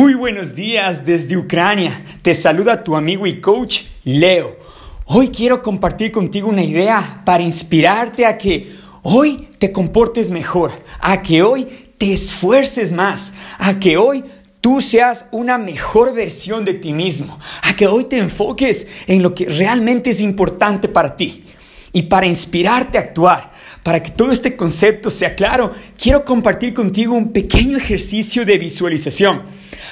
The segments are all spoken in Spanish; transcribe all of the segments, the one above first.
Muy buenos días desde Ucrania. Te saluda tu amigo y coach Leo. Hoy quiero compartir contigo una idea para inspirarte a que hoy te comportes mejor, a que hoy te esfuerces más, a que hoy tú seas una mejor versión de ti mismo, a que hoy te enfoques en lo que realmente es importante para ti. Y para inspirarte a actuar, para que todo este concepto sea claro, quiero compartir contigo un pequeño ejercicio de visualización,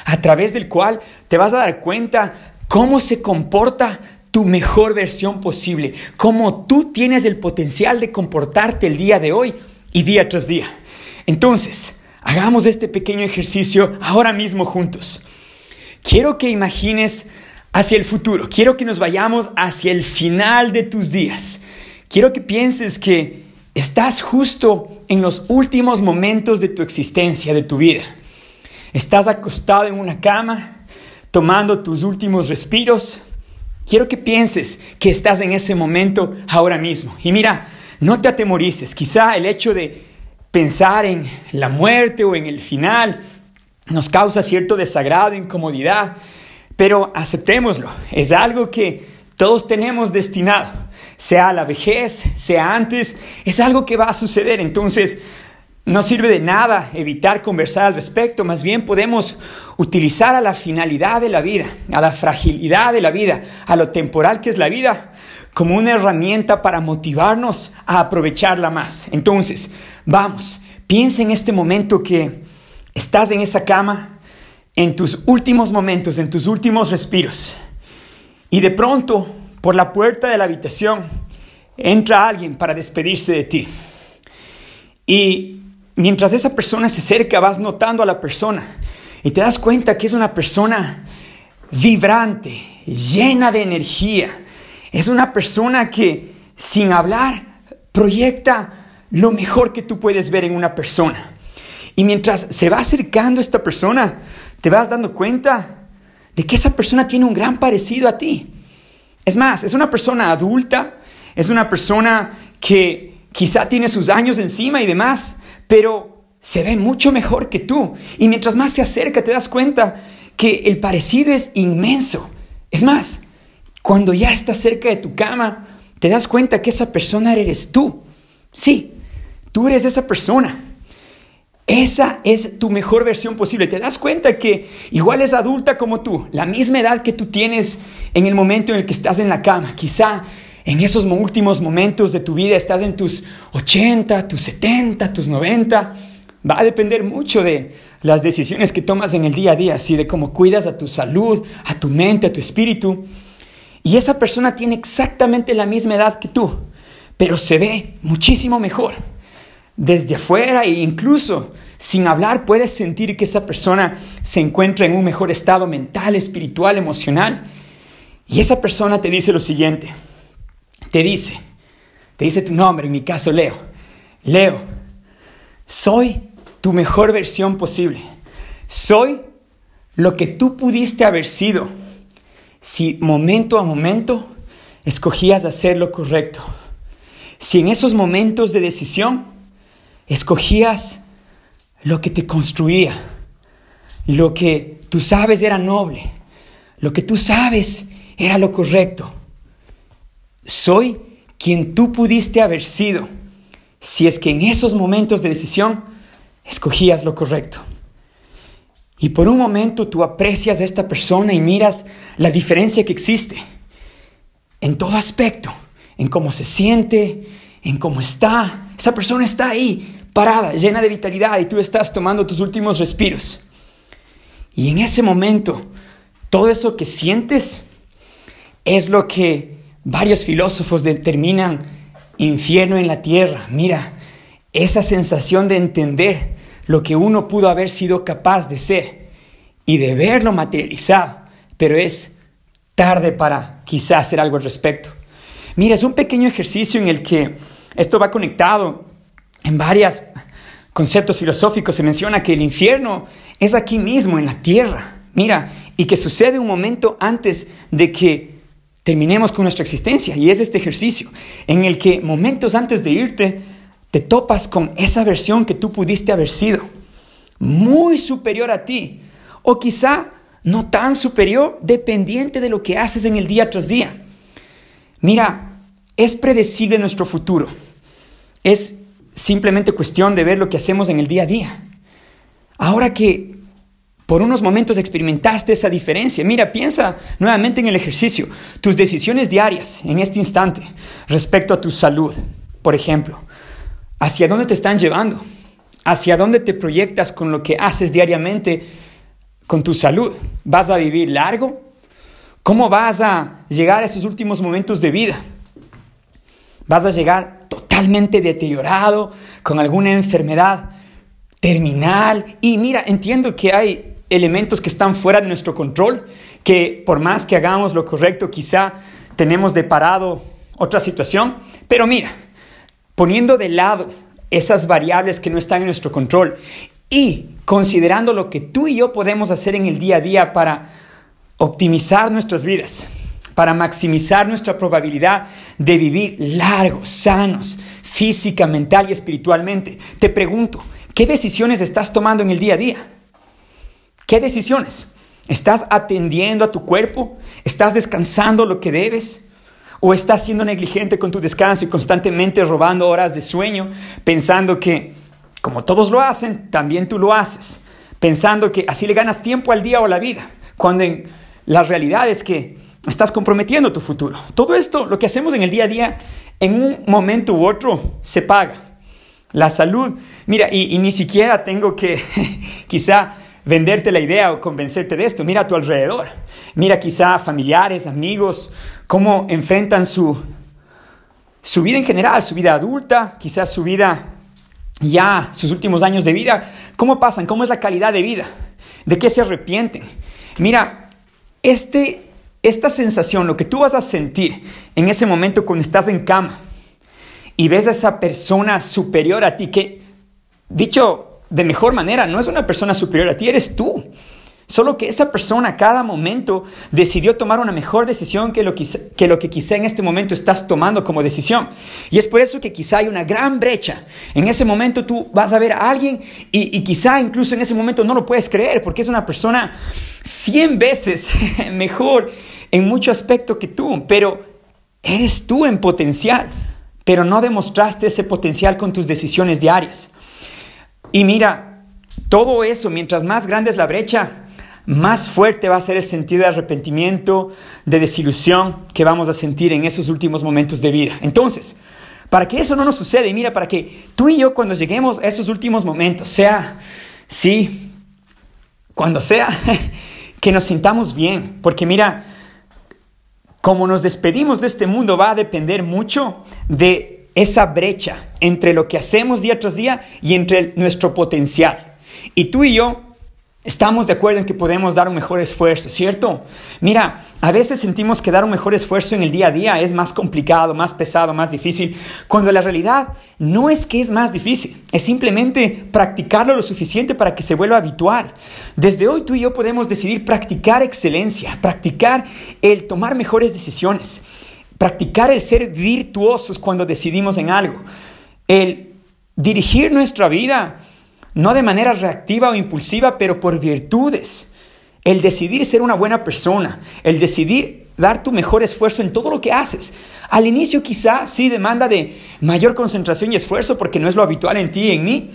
a través del cual te vas a dar cuenta cómo se comporta tu mejor versión posible, cómo tú tienes el potencial de comportarte el día de hoy y día tras día. Entonces, hagamos este pequeño ejercicio ahora mismo juntos. Quiero que imagines hacia el futuro, quiero que nos vayamos hacia el final de tus días. Quiero que pienses que estás justo en los últimos momentos de tu existencia, de tu vida. Estás acostado en una cama, tomando tus últimos respiros. Quiero que pienses que estás en ese momento ahora mismo. Y mira, no te atemorices. Quizá el hecho de pensar en la muerte o en el final nos causa cierto desagrado, incomodidad, pero aceptémoslo. Es algo que todos tenemos destinado sea la vejez, sea antes, es algo que va a suceder. Entonces, no sirve de nada evitar conversar al respecto, más bien podemos utilizar a la finalidad de la vida, a la fragilidad de la vida, a lo temporal que es la vida, como una herramienta para motivarnos a aprovecharla más. Entonces, vamos, piensa en este momento que estás en esa cama, en tus últimos momentos, en tus últimos respiros, y de pronto por la puerta de la habitación entra alguien para despedirse de ti. Y mientras esa persona se acerca, vas notando a la persona y te das cuenta que es una persona vibrante, llena de energía. Es una persona que sin hablar proyecta lo mejor que tú puedes ver en una persona. Y mientras se va acercando esta persona, te vas dando cuenta de que esa persona tiene un gran parecido a ti. Es más, es una persona adulta, es una persona que quizá tiene sus años encima y demás, pero se ve mucho mejor que tú. Y mientras más se acerca, te das cuenta que el parecido es inmenso. Es más, cuando ya estás cerca de tu cama, te das cuenta que esa persona eres tú. Sí, tú eres esa persona. Esa es tu mejor versión posible. Te das cuenta que igual es adulta como tú, la misma edad que tú tienes en el momento en el que estás en la cama. Quizá en esos últimos momentos de tu vida estás en tus 80, tus 70, tus 90. Va a depender mucho de las decisiones que tomas en el día a día, así de cómo cuidas a tu salud, a tu mente, a tu espíritu. Y esa persona tiene exactamente la misma edad que tú, pero se ve muchísimo mejor desde afuera e incluso sin hablar puedes sentir que esa persona se encuentra en un mejor estado mental, espiritual, emocional. Y esa persona te dice lo siguiente, te dice, te dice tu nombre, en mi caso Leo, Leo, soy tu mejor versión posible, soy lo que tú pudiste haber sido si momento a momento escogías hacer lo correcto, si en esos momentos de decisión escogías lo que te construía, lo que tú sabes era noble, lo que tú sabes era lo correcto. Soy quien tú pudiste haber sido si es que en esos momentos de decisión escogías lo correcto. Y por un momento tú aprecias a esta persona y miras la diferencia que existe en todo aspecto, en cómo se siente, en cómo está. Esa persona está ahí, parada, llena de vitalidad y tú estás tomando tus últimos respiros. Y en ese momento, todo eso que sientes es lo que varios filósofos determinan infierno en la tierra. Mira, esa sensación de entender lo que uno pudo haber sido capaz de ser y de verlo materializado, pero es tarde para quizás hacer algo al respecto. Mira, es un pequeño ejercicio en el que esto va conectado en varios conceptos filosóficos se menciona que el infierno es aquí mismo, en la tierra. Mira, y que sucede un momento antes de que terminemos con nuestra existencia. Y es este ejercicio en el que momentos antes de irte te topas con esa versión que tú pudiste haber sido, muy superior a ti. o quizá no tan superior, dependiente de lo que haces en el día tras día. Mira, es predecible nuestro futuro. Es simplemente cuestión de ver lo que hacemos en el día a día. Ahora que por unos momentos experimentaste esa diferencia, mira, piensa nuevamente en el ejercicio, tus decisiones diarias en este instante respecto a tu salud, por ejemplo, ¿hacia dónde te están llevando? ¿Hacia dónde te proyectas con lo que haces diariamente con tu salud? ¿Vas a vivir largo? ¿Cómo vas a llegar a esos últimos momentos de vida? ¿Vas a llegar deteriorado con alguna enfermedad terminal? Y mira, entiendo que hay elementos que están fuera de nuestro control, que por más que hagamos lo correcto, quizá tenemos de parado otra situación, pero mira, poniendo de lado esas variables que no están en nuestro control y considerando lo que tú y yo podemos hacer en el día a día para optimizar nuestras vidas, para maximizar nuestra probabilidad de vivir largos, sanos, física, mental y espiritualmente. Te pregunto, ¿qué decisiones estás tomando en el día a día? ¿Qué decisiones? ¿Estás atendiendo a tu cuerpo? ¿Estás descansando lo que debes? ¿O estás siendo negligente con tu descanso y constantemente robando horas de sueño, pensando que, como todos lo hacen, también tú lo haces? Pensando que así le ganas tiempo al día o a la vida, cuando en la realidad es que estás comprometiendo tu futuro. Todo esto, lo que hacemos en el día a día, en un momento u otro, se paga. La salud, mira, y, ni siquiera tengo que quizá venderte la idea o convencerte de esto. Mira a tu alrededor. Mira quizá familiares, amigos, cómo enfrentan su, su vida en general, su vida adulta, quizás su vida ya, sus últimos años de vida. ¿Cómo pasan? ¿Cómo es la calidad de vida? ¿De qué se arrepienten? Mira, este, esta sensación, lo que tú vas a sentir en ese momento cuando estás en cama y ves a esa persona superior a ti, que, dicho de mejor manera. No es una persona superior a ti, eres tú. Solo que esa persona a cada momento decidió tomar una mejor decisión que lo, que quizá en este momento estás tomando como decisión. Y es por eso que quizá hay una gran brecha. En ese momento tú vas a ver a alguien y, y quizá incluso en ese momento no lo puedes creer porque es una persona 100 veces mejor en mucho aspecto que tú. Pero eres tú en potencial. Pero no demostraste ese potencial con tus decisiones diarias. Y mira, todo eso, mientras más grande es la brecha, más fuerte va a ser el sentido de arrepentimiento, de desilusión que vamos a sentir en esos últimos momentos de vida. Entonces, para que eso no nos suceda, y mira, para que tú y yo cuando lleguemos a esos últimos momentos, sea, sí, cuando sea, que nos sintamos bien, porque mira, como nos despedimos de este mundo va a depender mucho de esa brecha entre lo que hacemos día tras día y entre nuestro potencial. Y tú y yo estamos de acuerdo en que podemos dar un mejor esfuerzo, ¿cierto? Mira, a veces sentimos que dar un mejor esfuerzo en el día a día es más complicado, más pesado, más difícil, cuando la realidad no es que es más difícil, es simplemente practicarlo lo suficiente para que se vuelva habitual. Desde hoy tú y yo podemos decidir practicar excelencia, practicar el tomar mejores decisiones. Practicar el ser virtuosos cuando decidimos en algo. El dirigir nuestra vida no de manera reactiva o impulsiva, pero por virtudes. El decidir ser una buena persona, el decidir dar tu mejor esfuerzo en todo lo que haces. Al inicio quizá sí demanda de mayor concentración y esfuerzo porque no es lo habitual en ti y en mí,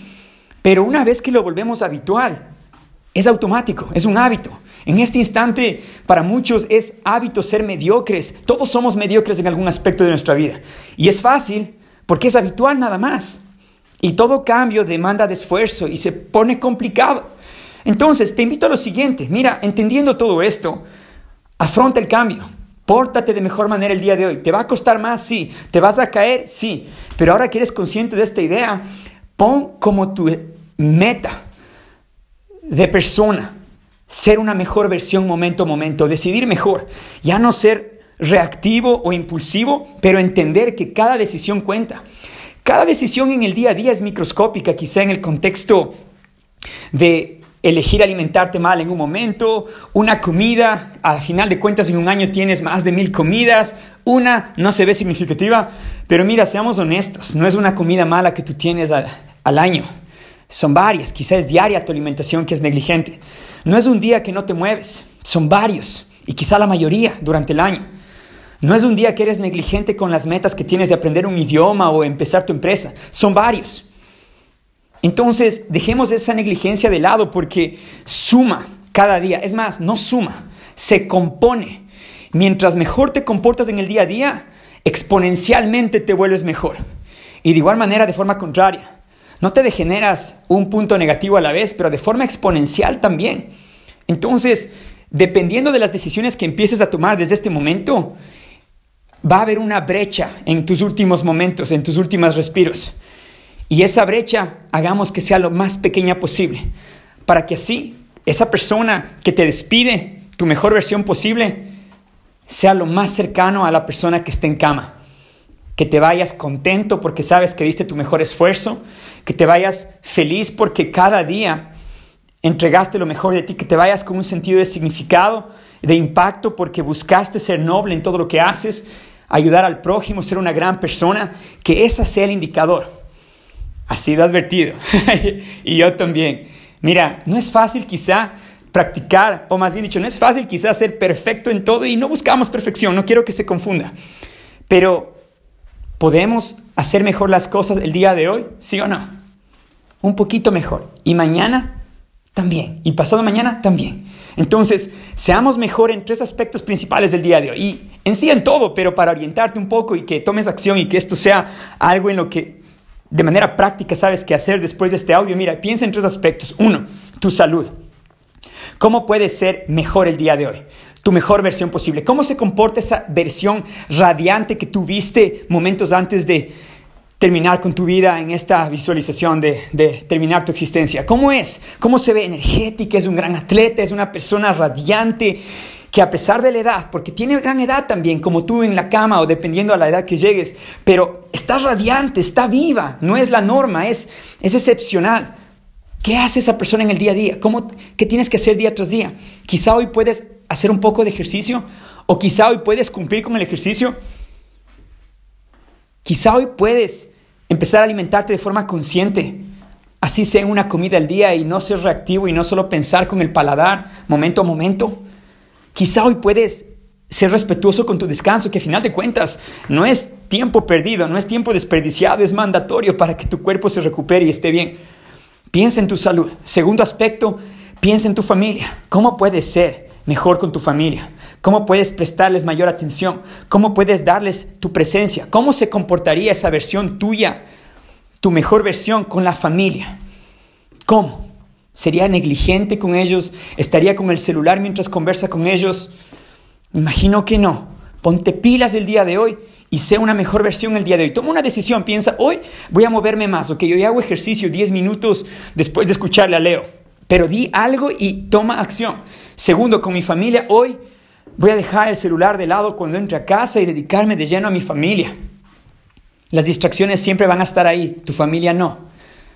pero una vez que lo volvemos habitual, es automático, es un hábito. En este instante, para muchos es hábito ser mediocres. Todos somos mediocres en algún aspecto de nuestra vida. Y es fácil porque es habitual nada más. Y todo cambio demanda de esfuerzo y se pone complicado. Entonces, te invito a lo siguiente. Mira, entendiendo todo esto, afronta el cambio. Pórtate de mejor manera el día de hoy. ¿Te va a costar más? Sí. ¿Te vas a caer? Sí. Pero ahora que eres consciente de esta idea, pon como tu meta de persona ser una mejor versión momento a momento, decidir mejor, ya no ser reactivo o impulsivo, pero entender que cada decisión cuenta. Cada decisión en el día a día es microscópica, quizá en el contexto de elegir alimentarte mal en un momento, una comida, al final de cuentas en un año tienes más de mil comidas, una no se ve significativa, pero mira, seamos honestos, no es una comida mala que tú tienes al, año, Son varias, quizás es diaria tu alimentación que es negligente. No es un día que no te mueves, son varios y quizá la mayoría durante el año. No es un día que eres negligente con las metas que tienes de aprender un idioma o empezar tu empresa, son varios. Entonces, dejemos esa negligencia de lado porque suma cada día. Es más, no suma, se compone. Mientras mejor te comportas en el día a día, exponencialmente te vuelves mejor. Y de igual manera, de forma contraria, no te degeneras un punto negativo a la vez, pero de forma exponencial también. Entonces, dependiendo de las decisiones que empieces a tomar desde este momento, va a haber una brecha en tus últimos momentos, en tus últimos respiros. Y esa brecha hagamos que sea lo más pequeña posible, para que así esa persona que te despide, tu mejor versión posible, sea lo más cercano a la persona que esté en cama. Que te vayas contento porque sabes que diste tu mejor esfuerzo, que te vayas feliz porque cada día entregaste lo mejor de ti, que te vayas con un sentido de significado, de impacto porque buscaste ser noble en todo lo que haces, ayudar al prójimo, ser una gran persona, que ese sea el indicador. Ha sido advertido. y yo también. Mira, no es fácil quizá practicar, o más bien dicho, no es fácil quizá ser perfecto en todo y no buscamos perfección, no quiero que se confunda. Pero, ¿podemos hacer mejor las cosas el día de hoy? ¿Sí o no? Un poquito mejor. Y mañana también. Y pasado mañana también. Entonces, seamos mejor en tres aspectos principales del día de hoy. Y en sí en todo, pero para orientarte un poco y que tomes acción y que esto sea algo en lo que de manera práctica sabes qué hacer después de este audio, mira, piensa en tres aspectos. Uno, tu salud. ¿Cómo puedes ser mejor el día de hoy? Tu mejor versión posible. ¿Cómo se comporta esa versión radiante que tuviste momentos antes de terminar con tu vida en esta visualización de, terminar tu existencia? ¿Cómo es? ¿Cómo se ve energética? ¿Es un gran atleta? ¿Es una persona radiante? que a pesar de la edad, porque tiene gran edad también, como tú en la cama o dependiendo a la edad que llegues, pero está radiante, está viva, no es la norma, es, es excepcional. ¿Qué hace esa persona en el día a día? ¿Cómo, ¿Qué tienes que hacer día tras día? Quizá hoy puedes hacer un poco de ejercicio o quizá hoy puedes cumplir con el ejercicio. Quizá hoy puedes empezar a alimentarte de forma consciente, así sea una comida al día y no ser reactivo y no solo pensar con el paladar momento a momento. Quizá hoy puedes ser respetuoso con tu descanso, que a final de cuentas no es tiempo perdido, no es tiempo desperdiciado, es mandatorio para que tu cuerpo se recupere y esté bien. Piensa en tu salud. Segundo aspecto, piensa en tu familia. ¿Cómo puedes ser mejor con tu familia? ¿Cómo puedes prestarles mayor atención? ¿Cómo puedes darles tu presencia? ¿Cómo se comportaría esa versión tuya, tu mejor versión con la familia? ¿Cómo? ¿Sería negligente con ellos? ¿Estaría con el celular mientras conversa con ellos? Imagino que no. Ponte pilas el día de hoy y sea una mejor versión el día de hoy. Toma una decisión, piensa, hoy voy a moverme más, ok, yo hago ejercicio 10 minutos después de escucharle a Leo, pero di algo y toma acción. Segundo, con mi familia, hoy voy a dejar el celular de lado cuando entre a casa y dedicarme de lleno a mi familia. Las distracciones siempre van a estar ahí, tu familia no.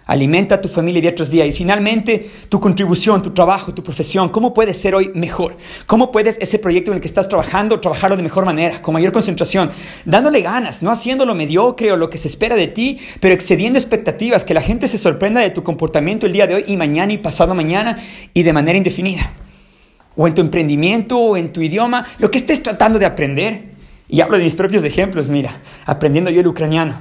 Alimenta a tu familia día tras día. Y finalmente, tu contribución, tu trabajo, tu profesión. ¿Cómo puedes ser hoy mejor? ¿Cómo puedes ese proyecto en el que estás trabajando, trabajarlo de mejor manera, con mayor concentración? Dándole ganas, no haciéndolo mediocre o lo que se espera de ti, pero excediendo expectativas, que la gente se sorprenda de tu comportamiento el día de hoy y mañana y pasado mañana y de manera indefinida. O en tu emprendimiento o en tu idioma, lo que estés tratando de aprender. Y hablo de mis propios ejemplos, mira, aprendiendo yo el ucraniano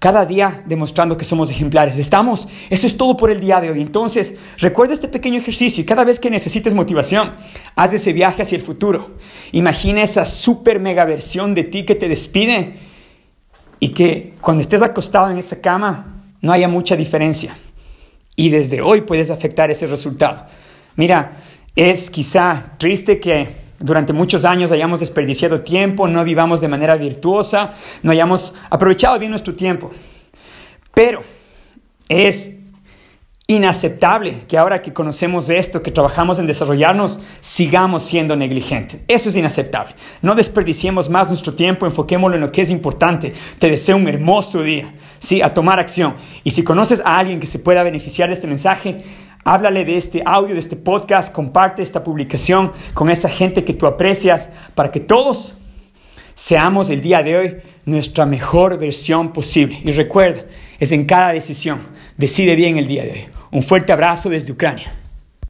cada día demostrando que somos ejemplares. Estamos, eso es todo por el día de hoy. Entonces, recuerda este pequeño ejercicio y cada vez que necesites motivación, haz ese viaje hacia el futuro. Imagina esa super mega versión de ti que te despide y que cuando estés acostado en esa cama no haya mucha diferencia. Y desde hoy puedes afectar ese resultado. Mira, es quizá triste que durante muchos años hayamos desperdiciado tiempo, no vivamos de manera virtuosa, no hayamos aprovechado bien nuestro tiempo. Pero es inaceptable que ahora que conocemos esto, que trabajamos en desarrollarnos, sigamos siendo negligentes. Eso es inaceptable. No desperdiciemos más nuestro tiempo, enfoquémoslo en lo que es importante. Te deseo un hermoso día, ¿sí? A tomar acción. Y si conoces a alguien que se pueda beneficiar de este mensaje, Háblale de este audio, de este podcast, comparte esta publicación con esa gente que tú aprecias para que todos seamos el día de hoy nuestra mejor versión posible. Y recuerda, es en cada decisión. Decide bien el día de hoy. Un fuerte abrazo desde Ucrania.